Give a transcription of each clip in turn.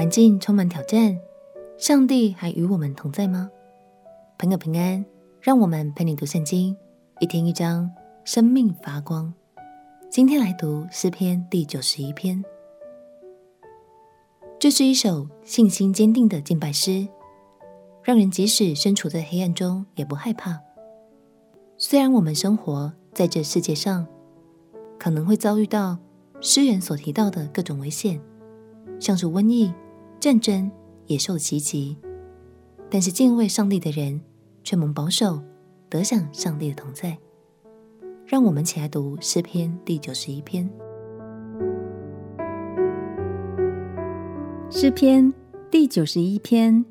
环境充满挑战，上帝还与我们同在吗？朋友平安，让我们陪你读圣经，一天一章，生命发光。今天来读诗篇第九十一篇，这是一首信心坚定的敬拜诗，让人即使身处在黑暗中也不害怕。虽然我们生活在这世界上，可能会遭遇到诗人所提到的各种危险。像是瘟疫、战争、野兽的袭击，但是敬畏上帝的人却蒙保守，得享上帝的同在。让我们起来读诗篇第九十一篇。诗篇第九十一篇：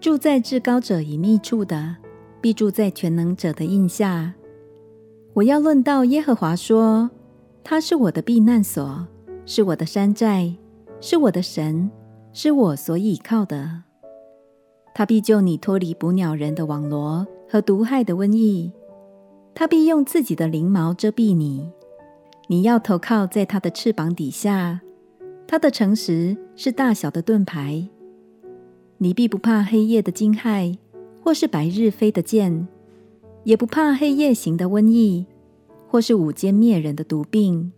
住在至高者隐秘处的，必住在全能者的荫下。我要论到耶和华说，他是我的避难所。是我的山寨，是我的神，是我所倚靠的。他必救你脱离捕鸟人的网罗和毒害的瘟疫。他必用自己的翎毛遮蔽你，你要投靠在他的翅膀底下。他的诚实是大小的盾牌。你必不怕黑夜的惊骇，或是白日飞的箭，也不怕黑夜行的瘟疫，或是午间灭人的毒病。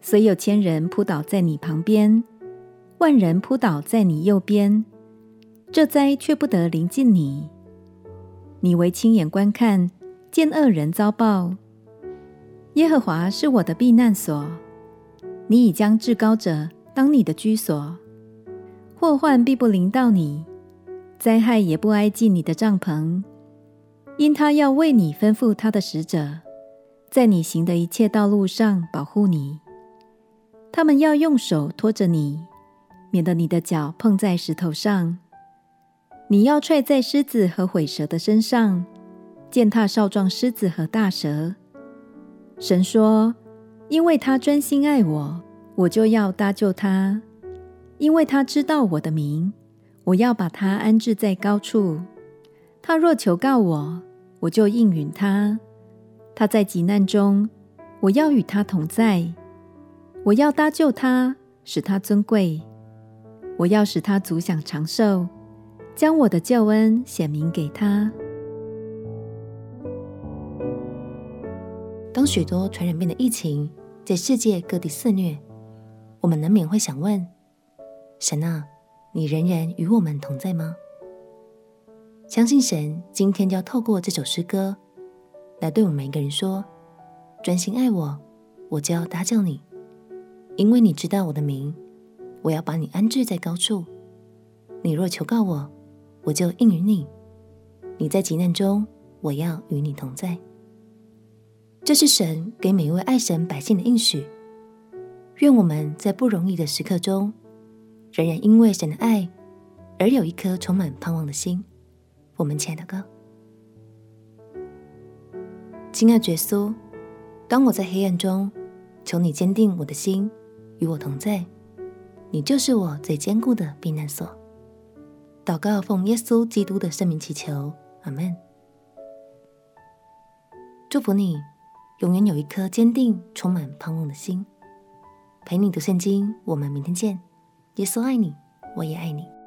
虽有千人扑倒在你旁边，万人扑倒在你右边，这灾却不得临近你。你唯亲眼观看，见恶人遭报。耶和华是我的避难所，你已将至高者当你的居所，祸患必不临到你，灾害也不挨近你的帐篷，因他要为你吩咐他的使者，在你行的一切道路上保护你。他们要用手托着你，免得你的脚碰在石头上。你要踹在狮子和毁蛇的身上，践踏少壮狮子和大蛇。神说：“因为他专心爱我，我就要搭救他；因为他知道我的名，我要把他安置在高处。他若求告我，我就应允他。他在急难中，我要与他同在。”我要搭救他，使他尊贵；我要使他足享长寿，将我的救恩显明给他。当许多传染病的疫情在世界各地肆虐，我们难免会想问：神啊，你仍然与我们同在吗？相信神今天就要透过这首诗歌，来对我们每一个人说：专心爱我，我就要搭救你。因为你知道我的名，我要把你安置在高处。你若求告我，我就应允你。你在急难中，我要与你同在。这是神给每一位爱神百姓的应许。愿我们在不容易的时刻中，仍然因为神的爱而有一颗充满盼望的心。我们亲爱的歌，亲爱的耶稣，当我在黑暗中，求你坚定我的心。与我同在，你就是我最坚固的避难所。祷告奉耶稣基督的圣名祈求，阿门。祝福你，永远有一颗坚定、充满盼望的心。陪你读圣经，我们明天见。耶稣爱你，我也爱你。